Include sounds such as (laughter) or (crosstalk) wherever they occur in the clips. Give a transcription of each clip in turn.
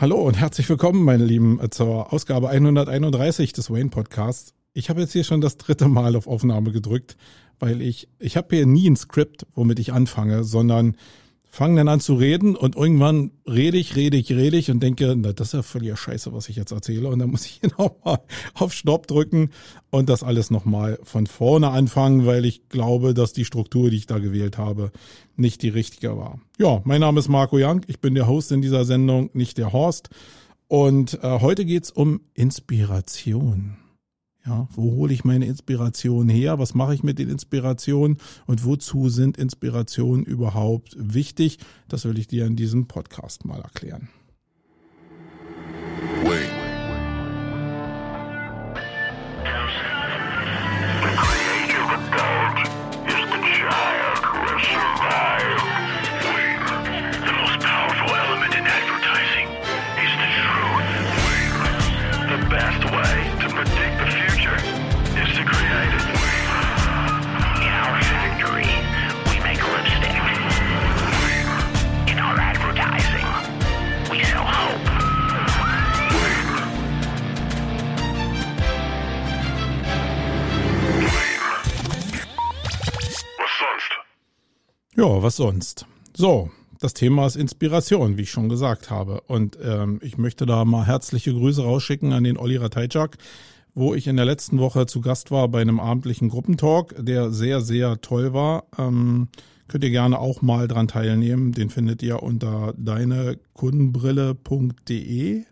Hallo und herzlich willkommen, meine Lieben, zur Ausgabe 131 des Wayne Podcasts. Ich habe jetzt hier schon das dritte Mal auf Aufnahme gedrückt, weil ich, ich habe hier nie ein Skript, womit ich anfange, sondern fange dann an zu reden und irgendwann rede ich, rede ich, rede ich und denke, na, das ist ja völlig Scheiße, was ich jetzt erzähle. Und dann muss ich (laughs) nochmal auf Stopp drücken und das alles nochmal von vorne anfangen, weil ich glaube, dass die Struktur, die ich da gewählt habe, nicht die richtige war. Ja, mein Name ist Marco Young, ich bin der Host in dieser Sendung, nicht der Horst. Und äh, heute geht's um Inspiration. Ja, wo hole ich meine Inspiration her? Was mache ich mit den Inspirationen? Und wozu sind Inspirationen überhaupt wichtig? Das will ich dir in diesem Podcast mal erklären. Was sonst? So, das Thema ist Inspiration, wie ich schon gesagt habe. Und ähm, ich möchte da mal herzliche Grüße rausschicken an den Olli Ratajczak, wo ich in der letzten Woche zu Gast war bei einem abendlichen Gruppentalk, der sehr, sehr toll war. Ähm, könnt ihr gerne auch mal dran teilnehmen. Den findet ihr unter deinekundenbrille.de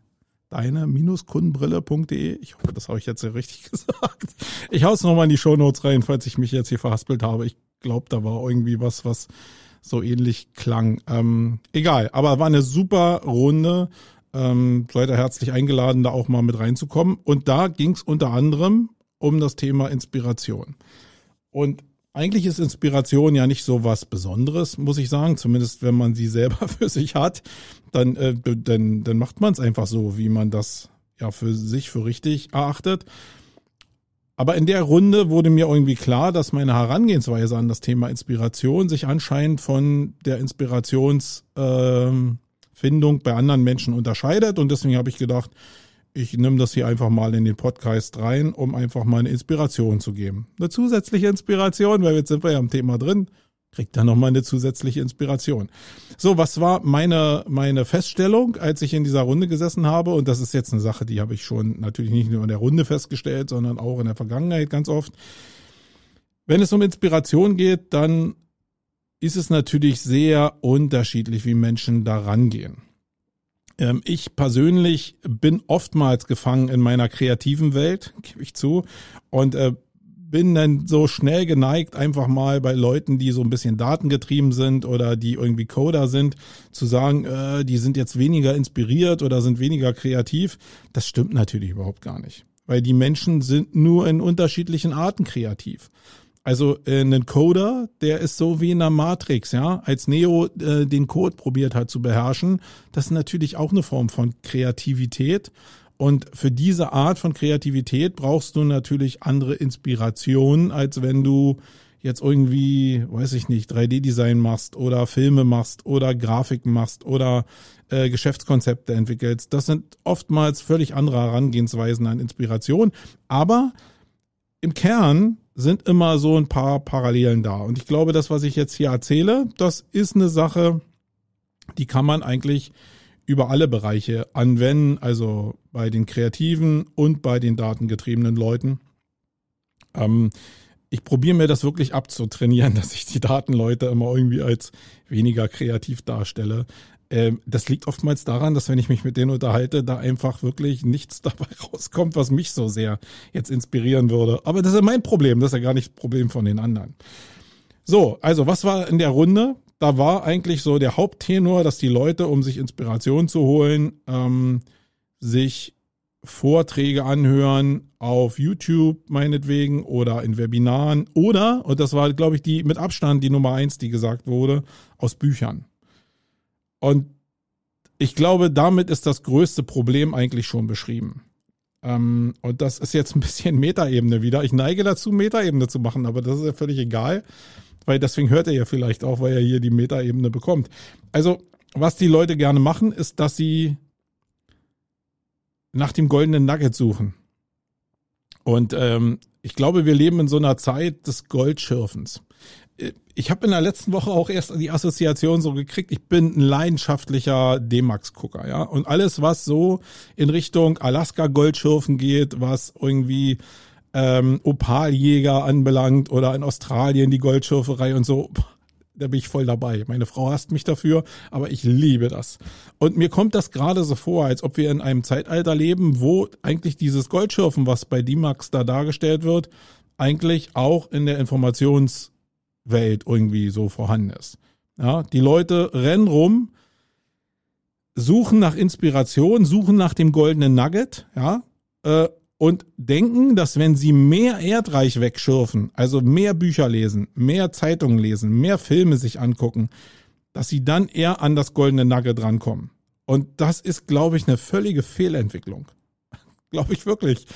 deine-kundenbrille.de. Ich hoffe, das habe ich jetzt sehr richtig (laughs) gesagt. Ich hau's nochmal in die Show Notes rein, falls ich mich jetzt hier verhaspelt habe. Ich glaube, da war irgendwie was, was so ähnlich klang. Ähm, egal, aber war eine super Runde. Ähm, seid herzlich eingeladen, da auch mal mit reinzukommen. Und da ging es unter anderem um das Thema Inspiration. Und eigentlich ist Inspiration ja nicht so was Besonderes, muss ich sagen. Zumindest wenn man sie (laughs) selber für sich hat, dann, äh, dann, dann macht man es einfach so, wie man das ja für sich für richtig erachtet. Aber in der Runde wurde mir irgendwie klar, dass meine Herangehensweise an das Thema Inspiration sich anscheinend von der Inspirationsfindung äh, bei anderen Menschen unterscheidet. Und deswegen habe ich gedacht, ich nehme das hier einfach mal in den Podcast rein, um einfach mal eine Inspiration zu geben. Eine zusätzliche Inspiration, weil jetzt sind wir ja am Thema drin kriegt dann nochmal eine zusätzliche Inspiration. So, was war meine, meine Feststellung, als ich in dieser Runde gesessen habe? Und das ist jetzt eine Sache, die habe ich schon natürlich nicht nur in der Runde festgestellt, sondern auch in der Vergangenheit ganz oft. Wenn es um Inspiration geht, dann ist es natürlich sehr unterschiedlich, wie Menschen da rangehen. Ähm, ich persönlich bin oftmals gefangen in meiner kreativen Welt, gebe ich zu, und äh, bin dann so schnell geneigt, einfach mal bei Leuten, die so ein bisschen datengetrieben sind oder die irgendwie Coder sind, zu sagen, äh, die sind jetzt weniger inspiriert oder sind weniger kreativ. Das stimmt natürlich überhaupt gar nicht. Weil die Menschen sind nur in unterschiedlichen Arten kreativ. Also äh, ein Coder, der ist so wie in der Matrix, ja. Als Neo äh, den Code probiert hat zu beherrschen, das ist natürlich auch eine Form von Kreativität. Und für diese Art von Kreativität brauchst du natürlich andere Inspirationen, als wenn du jetzt irgendwie, weiß ich nicht, 3D-Design machst oder Filme machst oder Grafiken machst oder äh, Geschäftskonzepte entwickelst. Das sind oftmals völlig andere Herangehensweisen an Inspiration. Aber im Kern sind immer so ein paar Parallelen da. Und ich glaube, das, was ich jetzt hier erzähle, das ist eine Sache, die kann man eigentlich über alle Bereiche anwenden, also bei den kreativen und bei den datengetriebenen Leuten. Ähm, ich probiere mir das wirklich abzutrainieren, (laughs) dass ich die Datenleute immer irgendwie als weniger kreativ darstelle. Ähm, das liegt oftmals daran, dass wenn ich mich mit denen unterhalte, da einfach wirklich nichts (laughs) dabei rauskommt, was mich so sehr jetzt inspirieren würde. Aber das ist ja mein Problem, das ist ja gar nicht das Problem von den anderen. So, also was war in der Runde? Da war eigentlich so der Haupttenor, dass die Leute, um sich Inspiration zu holen, ähm, sich Vorträge anhören auf YouTube meinetwegen oder in Webinaren oder, und das war, glaube ich, die mit Abstand die Nummer eins, die gesagt wurde, aus Büchern. Und ich glaube, damit ist das größte Problem eigentlich schon beschrieben. Ähm, und das ist jetzt ein bisschen (laughs) Metaebene wieder. Ich neige dazu, Metaebene zu machen, aber das ist ja völlig egal weil deswegen hört er ja vielleicht auch, weil er hier die Metaebene bekommt. Also, was die Leute gerne machen, ist, dass sie nach dem goldenen Nugget suchen. Und ähm, ich glaube, wir leben in so einer Zeit des Goldschürfens. Ich habe in der letzten Woche auch erst die Assoziation so gekriegt, ich bin ein leidenschaftlicher D-Max-Gucker, ja. Und alles, was so in Richtung Alaska-Goldschürfen geht, was irgendwie ähm, Opaljäger anbelangt oder in Australien die Goldschürferei und so, da bin ich voll dabei. Meine Frau hasst mich dafür, aber ich liebe das. Und mir kommt das gerade so vor, als ob wir in einem Zeitalter leben, wo eigentlich dieses Goldschürfen, was bei D-Max da dargestellt wird, eigentlich auch in der Informationswelt irgendwie so vorhanden ist. Ja, die Leute rennen rum, suchen nach Inspiration, suchen nach dem goldenen Nugget, ja, äh, und denken, dass wenn sie mehr Erdreich wegschürfen, also mehr Bücher lesen, mehr Zeitungen lesen, mehr Filme sich angucken, dass sie dann eher an das goldene Nugget drankommen. Und das ist, glaube ich, eine völlige Fehlentwicklung. (laughs) glaube ich wirklich.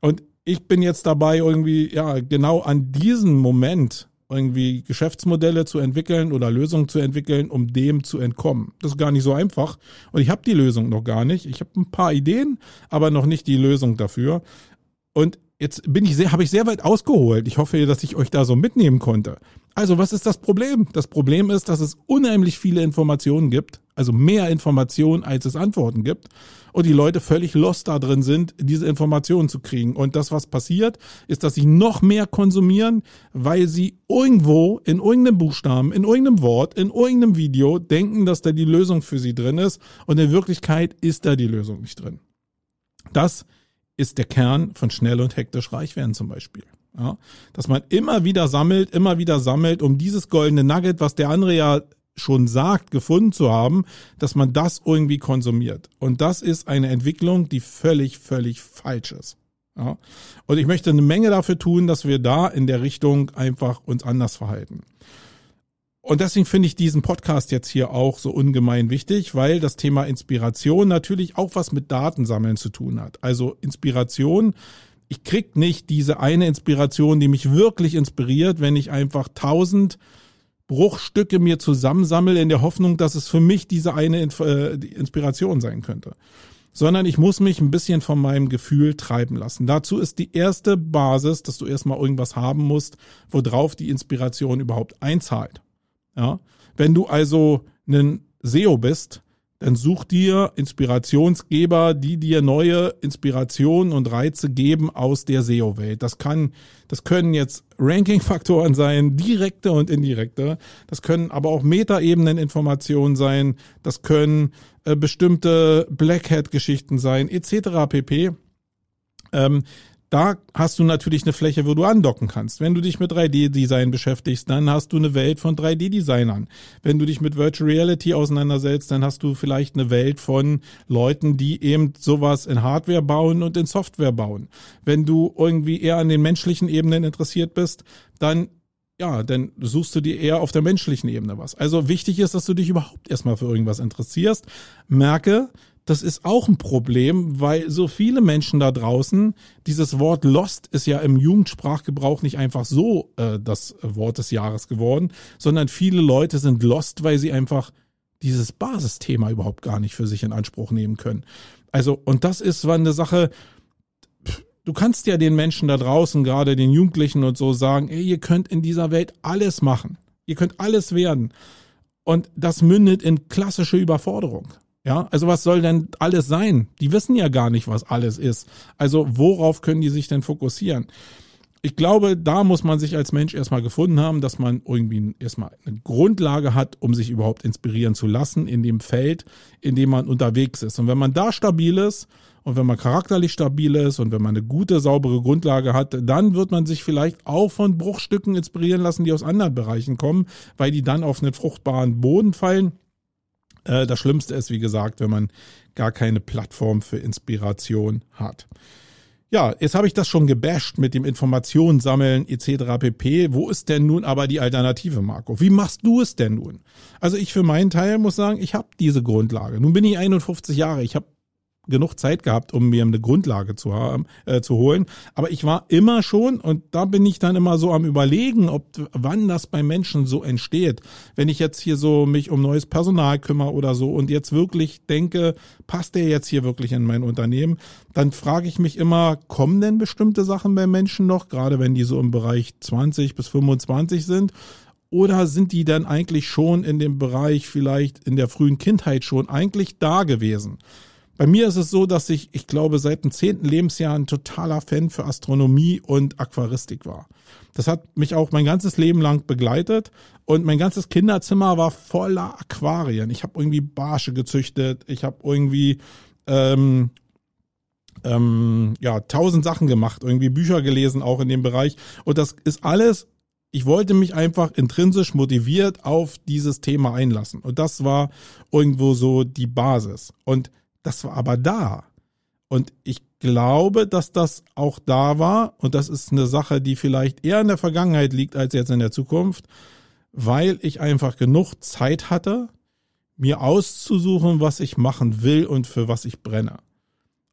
Und ich bin jetzt dabei, irgendwie, ja, genau an diesem Moment irgendwie Geschäftsmodelle zu entwickeln oder Lösungen zu entwickeln, um dem zu entkommen. Das ist gar nicht so einfach. Und ich habe die Lösung noch gar nicht. Ich habe ein paar Ideen, aber noch nicht die Lösung dafür. Und jetzt bin ich sehr, habe ich sehr weit ausgeholt. Ich hoffe, dass ich euch da so mitnehmen konnte. Also, was ist das Problem? Das Problem ist, dass es unheimlich viele Informationen gibt, also mehr Informationen, als es Antworten gibt und die Leute völlig lost da drin sind, diese Informationen zu kriegen. Und das, was passiert, ist, dass sie noch mehr konsumieren, weil sie irgendwo in irgendeinem Buchstaben, in irgendeinem Wort, in irgendeinem Video denken, dass da die Lösung für sie drin ist und in Wirklichkeit ist da die Lösung nicht drin. Das ist der Kern von schnell und hektisch reich werden zum Beispiel. Ja, dass man immer wieder sammelt, immer wieder sammelt, um dieses goldene Nugget, was der andere ja schon sagt, gefunden zu haben, dass man das irgendwie konsumiert. Und das ist eine Entwicklung, die völlig, völlig falsch ist. Ja. Und ich möchte eine Menge dafür tun, dass wir da in der Richtung einfach uns anders verhalten. Und deswegen finde ich diesen Podcast jetzt hier auch so ungemein wichtig, weil das Thema Inspiration natürlich auch was mit Datensammeln zu tun hat. Also Inspiration, ich krieg nicht diese eine Inspiration, die mich wirklich inspiriert, wenn ich einfach tausend Bruchstücke mir zusammensammle in der Hoffnung, dass es für mich diese eine äh, Inspiration sein könnte. Sondern ich muss mich ein bisschen von meinem Gefühl treiben lassen. Dazu ist die erste Basis, dass du erstmal irgendwas haben musst, worauf die Inspiration überhaupt einzahlt. Ja? Wenn du also ein SEO bist, dann such dir Inspirationsgeber, die dir neue Inspirationen und Reize geben aus der SEO-Welt. Das kann, das können jetzt Ranking-Faktoren sein, direkte und indirekte. Das können aber auch Metaebenen-Informationen sein. Das können äh, bestimmte Black Hat-Geschichten sein, etc. pp. Ähm, da hast du natürlich eine Fläche, wo du andocken kannst. Wenn du dich mit 3D-Design beschäftigst, dann hast du eine Welt von 3D-Designern. Wenn du dich mit Virtual Reality auseinandersetzt, dann hast du vielleicht eine Welt von Leuten, die eben sowas in Hardware bauen und in Software bauen. Wenn du irgendwie eher an den menschlichen Ebenen interessiert bist, dann ja, dann suchst du dir eher auf der menschlichen Ebene was. Also wichtig ist, dass du dich überhaupt erstmal für irgendwas interessierst. Merke, das ist auch ein Problem, weil so viele Menschen da draußen, dieses Wort Lost ist ja im Jugendsprachgebrauch nicht einfach so äh, das Wort des Jahres geworden, sondern viele Leute sind lost, weil sie einfach dieses Basisthema überhaupt gar nicht für sich in Anspruch nehmen können. Also, und das ist eine Sache, du kannst ja den Menschen da draußen, gerade den Jugendlichen und so sagen, ey, ihr könnt in dieser Welt alles machen. Ihr könnt alles werden. Und das mündet in klassische Überforderung. Ja, also was soll denn alles sein? Die wissen ja gar nicht, was alles ist. Also worauf können die sich denn fokussieren? Ich glaube, da muss man sich als Mensch erstmal gefunden haben, dass man irgendwie erstmal eine Grundlage hat, um sich überhaupt inspirieren zu lassen in dem Feld, in dem man unterwegs ist. Und wenn man da stabil ist und wenn man charakterlich stabil ist und wenn man eine gute, saubere Grundlage hat, dann wird man sich vielleicht auch von Bruchstücken inspirieren lassen, die aus anderen Bereichen kommen, weil die dann auf einen fruchtbaren Boden fallen äh, das Schlimmste ist, wie gesagt, wenn man gar keine Plattform für Inspiration hat. Ja, jetzt habe ich das schon gebasht mit dem Informationssammeln etc. pp. Wo ist denn nun aber die Alternative, Marco? Wie machst du es denn nun? Also ich für meinen Teil muss sagen, ich habe diese Grundlage. Nun bin ich 51 Jahre. Ich habe genug Zeit gehabt, um mir eine Grundlage zu haben, äh, zu holen. Aber ich war immer schon, und da bin ich dann immer so am überlegen, ob wann das bei Menschen so entsteht. Wenn ich jetzt hier so mich um neues Personal kümmere oder so und jetzt wirklich denke, passt der jetzt hier wirklich in mein Unternehmen, dann frage ich mich immer, kommen denn bestimmte Sachen bei Menschen noch, gerade wenn die so im Bereich 20 bis 25 sind? Oder sind die dann eigentlich schon in dem Bereich vielleicht in der frühen Kindheit schon eigentlich da gewesen? Bei mir ist es so, dass ich, ich glaube, seit dem zehnten Lebensjahr ein totaler Fan für Astronomie und Aquaristik war. Das hat mich auch mein ganzes Leben lang begleitet und mein ganzes Kinderzimmer war voller Aquarien. Ich habe irgendwie Barsche gezüchtet, ich habe irgendwie ähm, ähm, ja tausend Sachen gemacht, irgendwie Bücher gelesen auch in dem Bereich und das ist alles ich wollte mich einfach intrinsisch motiviert auf dieses Thema einlassen. Und das war irgendwo so die Basis. Und das war aber da. Und ich glaube, dass das auch da war. Und das ist eine Sache, die vielleicht eher in der Vergangenheit liegt als jetzt in der Zukunft, weil ich einfach genug Zeit hatte, mir auszusuchen, was ich machen will und für was ich brenne.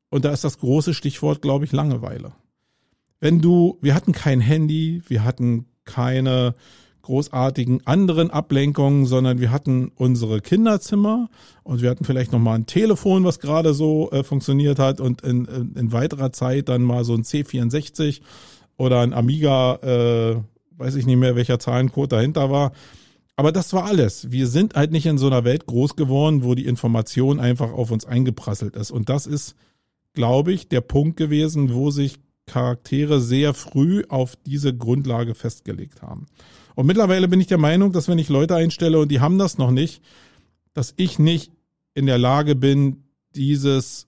Und da ist das große Stichwort, glaube ich, Langeweile. Wenn du, wir hatten kein Handy, wir hatten keine großartigen anderen Ablenkungen, sondern wir hatten unsere Kinderzimmer und wir hatten vielleicht noch mal ein Telefon, was gerade so äh, funktioniert hat und in, in, in, weiterer Zeit dann mal so ein C64 oder ein Amiga, äh, weiß ich nicht mehr, welcher Zahlencode dahinter war. Aber das war alles. Wir sind halt nicht in so einer Welt groß geworden, wo die Information einfach auf uns eingeprasselt ist. Und das ist, glaube ich, der Punkt gewesen, wo sich Charaktere sehr früh auf diese Grundlage festgelegt haben. Und mittlerweile bin ich der Meinung, dass wenn ich Leute einstelle und die haben das noch nicht, dass ich nicht in der Lage bin, dieses,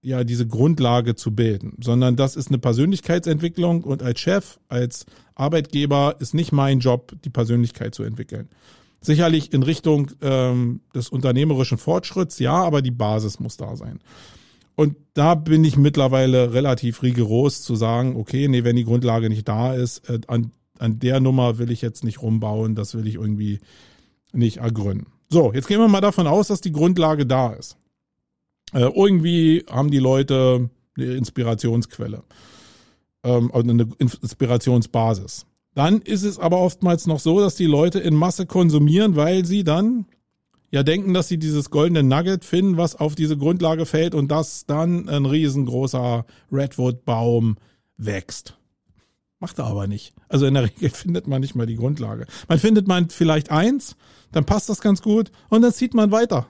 ja, diese Grundlage zu bilden, sondern das ist eine Persönlichkeitsentwicklung und als Chef, als Arbeitgeber ist nicht mein Job, die Persönlichkeit zu entwickeln. Sicherlich in Richtung ähm, des unternehmerischen Fortschritts, ja, aber die Basis muss da sein. Und da bin ich mittlerweile relativ rigoros zu sagen, okay, nee, wenn die Grundlage nicht da ist, äh, an an der Nummer will ich jetzt nicht rumbauen, das will ich irgendwie nicht ergründen. So, jetzt gehen wir mal davon aus, dass die Grundlage da ist. Äh, irgendwie haben die Leute eine Inspirationsquelle, ähm, eine Inspirationsbasis. Dann ist es aber oftmals noch so, dass die Leute in Masse konsumieren, weil sie dann ja denken, dass sie dieses goldene Nugget finden, was auf diese Grundlage fällt und dass dann ein riesengroßer Redwood-Baum wächst. Macht er aber nicht. Also in der (laughs) Regel findet man nicht mal die Grundlage. Man findet man vielleicht eins, dann passt das ganz gut und dann zieht man weiter.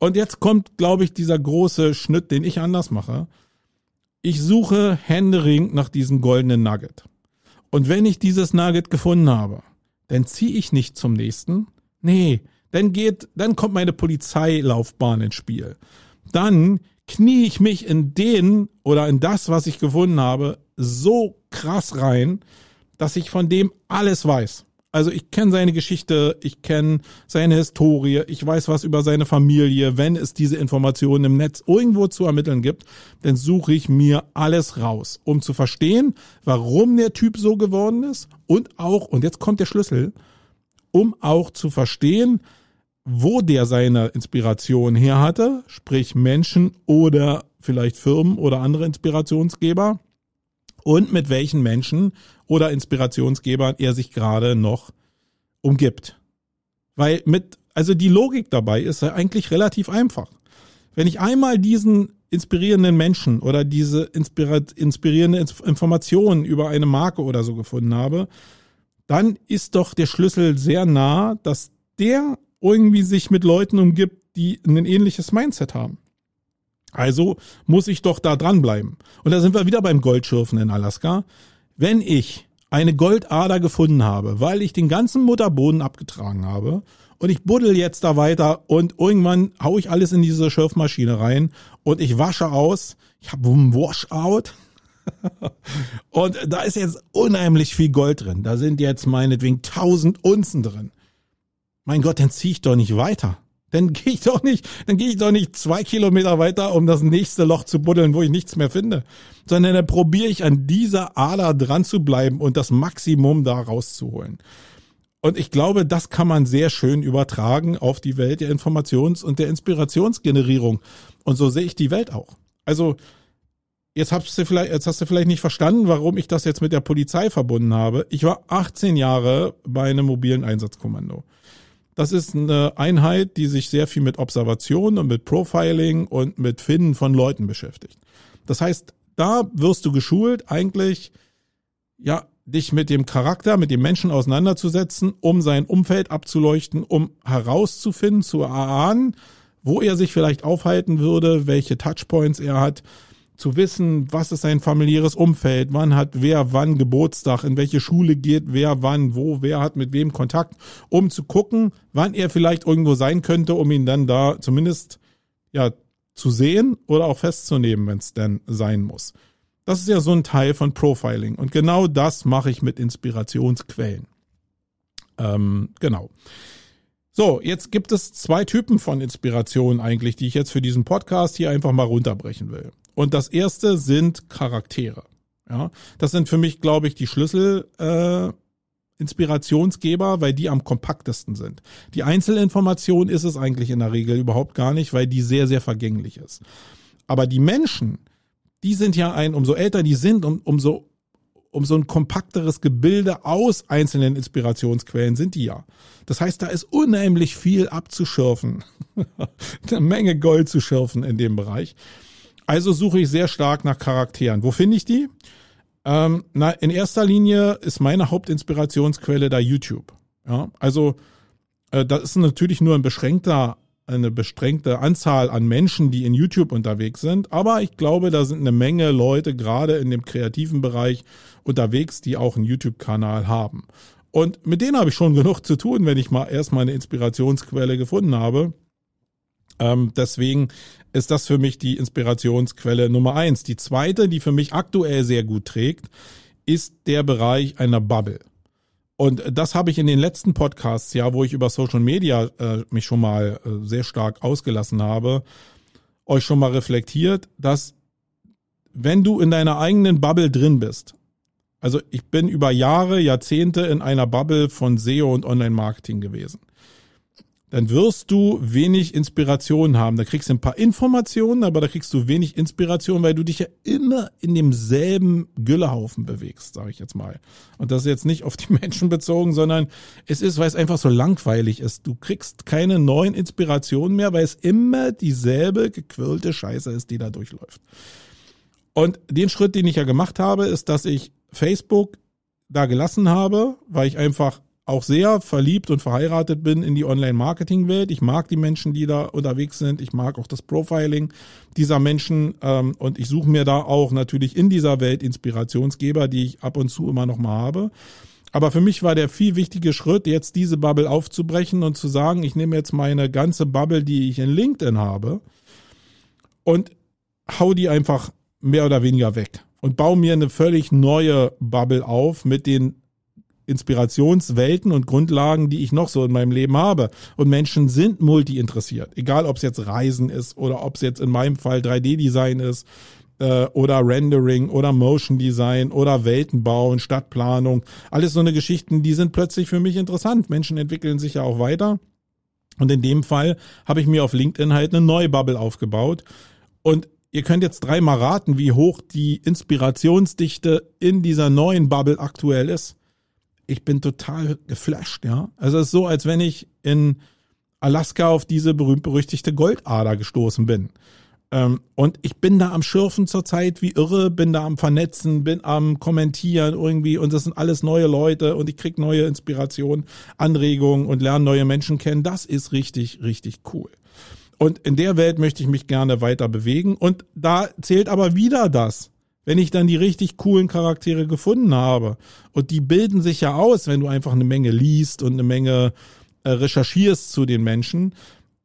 Und jetzt kommt, glaube ich, dieser große Schnitt, den ich anders mache. Ich suche Händering nach diesem goldenen Nugget. Und wenn ich dieses Nugget gefunden habe, dann ziehe ich nicht zum nächsten. Nee, dann geht, dann kommt meine Polizeilaufbahn ins Spiel. Dann knie ich mich in den oder in das, was ich gefunden habe, so krass rein, dass ich von dem alles weiß. Also ich kenne seine Geschichte, ich kenne seine Historie, ich weiß was über seine Familie. Wenn es diese Informationen im Netz irgendwo zu ermitteln gibt, dann suche ich mir alles raus, um zu verstehen, warum der Typ so geworden ist und auch, und jetzt kommt der Schlüssel, um auch zu verstehen, wo der seine Inspiration her hatte, sprich Menschen oder vielleicht Firmen oder andere Inspirationsgeber und mit welchen Menschen oder Inspirationsgebern er sich gerade noch umgibt. Weil mit, also die Logik dabei ist ja eigentlich relativ einfach. Wenn ich einmal diesen inspirierenden Menschen oder diese inspirierende Informationen über eine Marke oder so gefunden habe, dann ist doch der Schlüssel sehr nah, dass der irgendwie sich mit Leuten umgibt, die ein ähnliches Mindset haben. Also muss ich doch da dranbleiben. Und da sind wir wieder beim Goldschürfen in Alaska. Wenn ich eine Goldader gefunden habe, weil ich den ganzen Mutterboden abgetragen habe und ich buddel jetzt da weiter und irgendwann hau ich alles in diese Schürfmaschine rein und ich wasche aus, ich habe ein Washout (laughs) und da ist jetzt unheimlich viel Gold drin. Da sind jetzt meinetwegen tausend Unzen drin. Mein Gott, dann zieh ich doch nicht weiter. Dann gehe ich doch nicht, dann gehe ich doch nicht zwei Kilometer weiter, um das nächste Loch zu buddeln, wo ich nichts mehr finde, sondern dann probiere ich an dieser Ader dran zu bleiben und das Maximum da rauszuholen. Und ich glaube, das kann man sehr schön übertragen auf die Welt der Informations- und der Inspirationsgenerierung. Und so sehe ich die Welt auch. Also jetzt hast du vielleicht, jetzt hast du vielleicht nicht verstanden, warum ich das jetzt mit der Polizei verbunden habe. Ich war 18 Jahre bei einem mobilen Einsatzkommando. Das ist eine Einheit, die sich sehr viel mit Observation und mit Profiling und mit Finden von Leuten beschäftigt. Das heißt, da wirst du geschult, eigentlich, ja, dich mit dem Charakter, mit dem Menschen auseinanderzusetzen, um sein Umfeld abzuleuchten, um herauszufinden, zu erahnen, wo er sich vielleicht aufhalten würde, welche Touchpoints er hat, zu wissen, was ist sein familiäres Umfeld, wann hat wer wann Geburtstag, in welche Schule geht wer wann, wo, wer hat mit wem Kontakt, um zu gucken, wann er vielleicht irgendwo sein könnte, um ihn dann da zumindest ja zu sehen oder auch festzunehmen, wenn es denn sein muss. Das ist ja so ein Teil von Profiling und genau das mache ich mit Inspirationsquellen. Ähm, genau. So, jetzt gibt es zwei Typen von Inspirationen eigentlich, die ich jetzt für diesen Podcast hier einfach mal runterbrechen will. Und das erste sind Charaktere. Ja, das sind für mich, glaube ich, die Schlüssel äh, Inspirationsgeber, weil die am kompaktesten sind. Die Einzelinformation ist es eigentlich in der Regel überhaupt gar nicht, weil die sehr, sehr vergänglich ist. Aber die Menschen, die sind ja ein, umso älter die sind, um, umso, umso ein kompakteres Gebilde aus einzelnen Inspirationsquellen sind die ja. Das heißt, da ist unheimlich viel abzuschürfen. (laughs) Eine Menge Gold zu schürfen in dem Bereich. Also suche ich sehr stark nach Charakteren. Wo finde ich die? Ähm, na, in erster Linie ist meine Hauptinspirationsquelle da YouTube. Ja, also äh, das ist natürlich nur ein beschränkter, eine beschränkte Anzahl an Menschen, die in YouTube unterwegs sind. Aber ich glaube, da sind eine Menge Leute gerade in dem kreativen Bereich unterwegs, die auch einen YouTube-Kanal haben. Und mit denen habe ich schon genug zu tun, wenn ich mal erstmal eine Inspirationsquelle gefunden habe. Ähm, deswegen ist das für mich die Inspirationsquelle Nummer eins. Die zweite, die für mich aktuell sehr gut trägt, ist der Bereich einer Bubble. Und das habe ich in den letzten Podcasts, ja, wo ich über Social Media äh, mich schon mal äh, sehr stark ausgelassen habe, euch schon mal reflektiert, dass wenn du in deiner eigenen Bubble drin bist, also ich bin über Jahre, Jahrzehnte in einer Bubble von SEO und Online-Marketing gewesen. Dann wirst du wenig Inspiration haben. Da kriegst du ein paar Informationen, aber da kriegst du wenig Inspiration, weil du dich ja immer in demselben Güllehaufen bewegst, sage ich jetzt mal. Und das ist jetzt nicht auf die (laughs) Menschen bezogen, sondern es ist, weil es einfach so langweilig ist. Du kriegst keine neuen Inspirationen mehr, weil es immer dieselbe gequirlte Scheiße ist, die da durchläuft. Und den Schritt, den ich ja gemacht habe, ist, dass ich Facebook da gelassen habe, weil ich einfach auch sehr verliebt und verheiratet bin in die Online-Marketing-Welt. Ich mag die Menschen, die da unterwegs sind. Ich mag auch das Profiling dieser Menschen ähm, und ich suche mir da auch natürlich in dieser Welt Inspirationsgeber, die ich ab und zu immer noch mal habe. Aber für mich war der viel wichtige Schritt, jetzt diese Bubble aufzubrechen und zu sagen, ich nehme jetzt meine ganze Bubble, die ich in LinkedIn habe und hau die einfach mehr oder weniger weg und baue mir eine völlig neue Bubble auf mit den Inspirationswelten und Grundlagen, die ich noch so in meinem Leben habe. Und Menschen sind multi interessiert. Egal, ob es jetzt Reisen ist oder ob es jetzt in meinem Fall 3D-Design ist äh, oder Rendering oder Motion Design oder Weltenbau und Stadtplanung. Alles so eine Geschichten, die sind plötzlich für mich interessant. Menschen entwickeln sich ja auch weiter. Und in dem Fall habe ich mir auf LinkedIn halt eine neue Bubble aufgebaut. Und Ihr könnt jetzt dreimal raten, wie hoch die Inspirationsdichte in dieser neuen Bubble aktuell ist. Ich bin total geflasht, ja. Also es ist so, als wenn ich in Alaska auf diese berühmt-berüchtigte Goldader gestoßen bin. Ähm, und ich bin da am Schürfen zurzeit wie irre, bin da am Vernetzen, bin am Kommentieren irgendwie und das sind alles neue Leute und ich krieg neue Inspirationen, Anregungen und lerne neue Menschen kennen. Das ist richtig, richtig cool. Und in der Welt möchte ich mich gerne weiter bewegen. Und da zählt aber wieder das. Wenn ich dann die richtig coolen Charaktere gefunden habe und die bilden sich ja aus, wenn du einfach eine Menge liest und eine Menge äh, recherchierst zu den Menschen,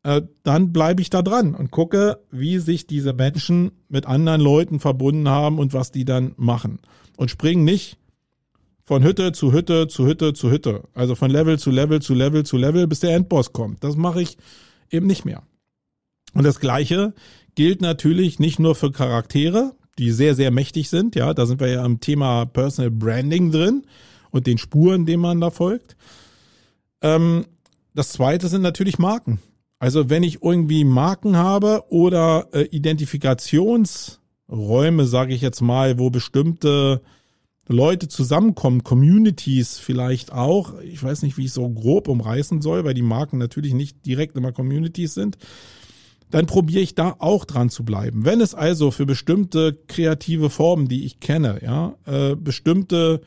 äh, dann bleibe ich da dran und gucke, wie sich diese Menschen mit anderen Leuten verbunden haben und was die dann machen. Und springen nicht von Hütte zu Hütte zu Hütte zu Hütte. Also von Level zu Level zu Level zu Level, bis der Endboss kommt. Das mache ich eben nicht mehr. Und das Gleiche gilt natürlich nicht nur für Charaktere, die sehr, sehr mächtig sind. Ja, da sind wir ja am Thema Personal Branding drin und den Spuren, denen man da folgt. Ähm, das zweite sind natürlich Marken. Also wenn ich irgendwie Marken habe oder äh, Identifikationsräume, sage ich jetzt mal, wo bestimmte Leute zusammenkommen, Communities vielleicht auch. Ich weiß nicht, wie ich so grob umreißen soll, weil die Marken natürlich nicht direkt immer Communities sind. Dann probiere ich da auch dran zu bleiben. Wenn es also für bestimmte kreative Formen, die ich kenne, ja, äh, bestimmte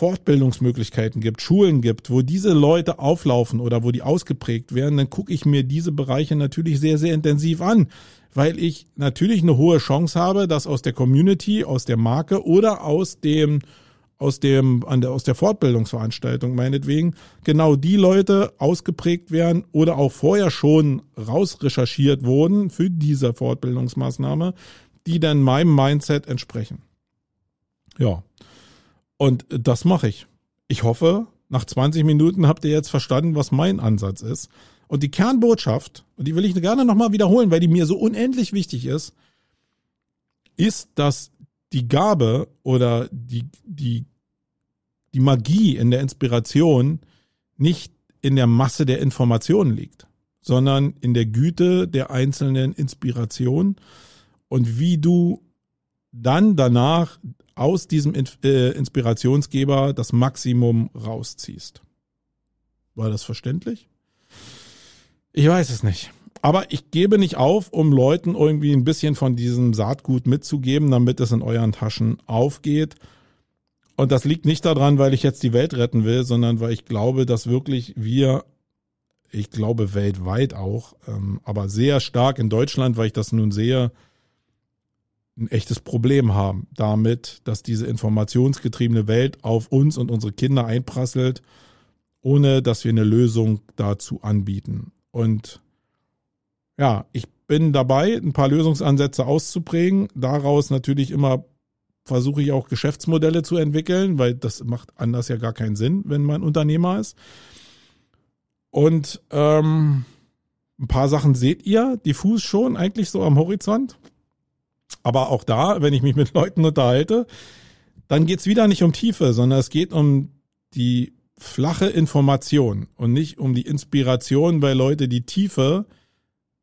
Fortbildungsmöglichkeiten gibt, Schulen gibt, wo diese Leute auflaufen oder wo die ausgeprägt werden, dann gucke ich mir diese Bereiche natürlich sehr, sehr intensiv an, weil ich natürlich eine hohe Chance habe, dass aus der Community, aus der Marke oder aus dem aus dem an der aus der Fortbildungsveranstaltung meinetwegen genau die Leute ausgeprägt werden oder auch vorher schon rausrecherchiert wurden für diese Fortbildungsmaßnahme, die dann meinem Mindset entsprechen. Ja. Und das mache ich. Ich hoffe, nach 20 Minuten habt ihr jetzt verstanden, was mein Ansatz ist. Und die Kernbotschaft, und die will ich gerne nochmal wiederholen, weil die mir so unendlich wichtig ist, ist, dass die Gabe oder die, die, die Magie in der Inspiration nicht in der Masse der Informationen liegt, sondern in der Güte der einzelnen Inspiration und wie du dann danach aus diesem äh, Inspirationsgeber das Maximum rausziehst. War das verständlich? Ich weiß es nicht. Aber ich gebe nicht auf, um Leuten irgendwie ein bisschen von diesem Saatgut mitzugeben, damit es in euren Taschen aufgeht. Und das liegt nicht daran, weil ich jetzt die Welt retten will, sondern weil ich glaube, dass wirklich wir, ich glaube weltweit auch, ähm, aber sehr stark in Deutschland, weil ich das nun sehe, ein echtes Problem haben damit, dass diese informationsgetriebene Welt auf uns und unsere Kinder einprasselt, ohne dass wir eine Lösung dazu anbieten. Und ja, ich bin dabei, ein paar Lösungsansätze auszuprägen. Daraus natürlich immer versuche ich auch Geschäftsmodelle zu entwickeln, weil das macht anders ja gar keinen Sinn, wenn man Unternehmer ist. Und ähm, ein paar Sachen seht ihr diffus schon eigentlich so am Horizont. Aber auch da, wenn ich mich mit Leuten unterhalte, dann geht's wieder nicht um Tiefe, sondern es geht um die flache Information und nicht um die Inspiration, weil Leute die Tiefe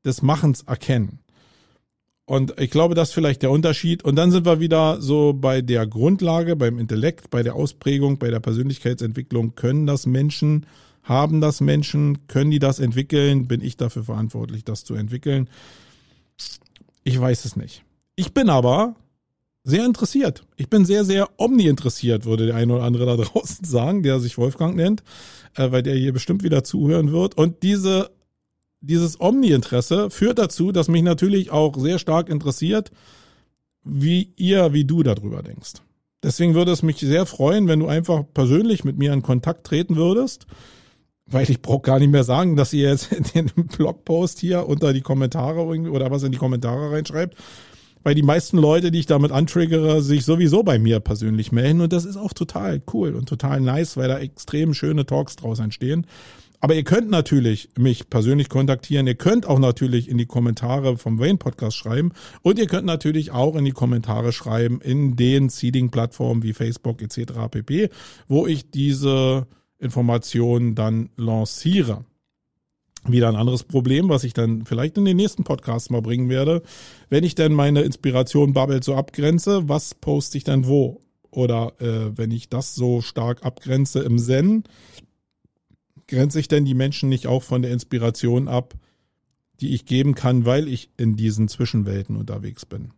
des Machens erkennen. Und ich glaube, das ist vielleicht der Unterschied. Und dann sind wir wieder so bei der Grundlage, beim Intellekt, bei der Ausprägung, bei der Persönlichkeitsentwicklung. Können das Menschen, haben das Menschen, können die das entwickeln? Bin ich dafür verantwortlich, das zu entwickeln? Ich weiß es nicht. Ich bin aber sehr interessiert. Ich bin sehr, sehr omni-interessiert, würde der eine oder andere da (laughs) draußen sagen, der sich Wolfgang nennt, äh, weil der hier bestimmt wieder zuhören wird. Und diese, dieses Omni-Interesse führt dazu, dass mich natürlich auch sehr stark interessiert, wie ihr, wie du darüber denkst. Deswegen würde es mich sehr freuen, wenn du einfach persönlich mit mir in Kontakt treten würdest, weil ich brauche gar nicht mehr sagen, dass ihr jetzt (laughs) den Blogpost hier unter die Kommentare oder was in die Kommentare reinschreibt, weil die meisten Leute, die ich damit antriggere, sich sowieso bei mir persönlich melden. Und das ist auch total cool und total nice, weil da extrem schöne Talks draus entstehen. Aber ihr könnt natürlich mich persönlich kontaktieren. Ihr könnt auch natürlich in die Kommentare vom Wayne Podcast schreiben. Und ihr könnt natürlich auch in die Kommentare schreiben in den Seeding-Plattformen wie Facebook etc. pp, wo ich diese Informationen dann lanciere wieder ein anderes Problem, was ich dann vielleicht in den nächsten Podcasts mal bringen werde. Wenn ich denn meine Inspiration Bubble so abgrenze, was poste ich dann wo? Oder äh, wenn ich das so stark abgrenze im Zen, grenze ich denn die Menschen nicht auch von der Inspiration ab, die ich geben kann, weil ich in diesen Zwischenwelten unterwegs bin?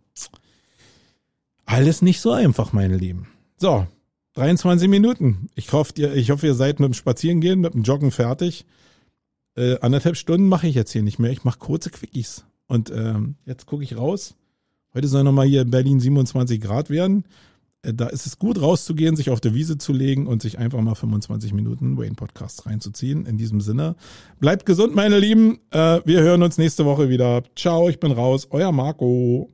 Alles nicht so einfach, meine Lieben. So, 23 Minuten. Ich hoffe, ihr, ich hoffe, ihr seid mit dem Spazierengehen, mit dem Joggen fertig äh, anderthalb Stunden mache ich jetzt hier nicht mehr. Ich mache kurze Quickies. Und ähm, jetzt gucke ich raus. Heute soll nochmal hier in Berlin 27 Grad werden. Äh, da ist es gut rauszugehen, sich auf der Wiese zu legen und sich einfach mal 25 Minuten Wayne Podcast reinzuziehen. In diesem Sinne, bleibt gesund, meine Lieben. Äh, wir hören uns nächste Woche wieder. Ciao, ich bin raus. Euer Marco.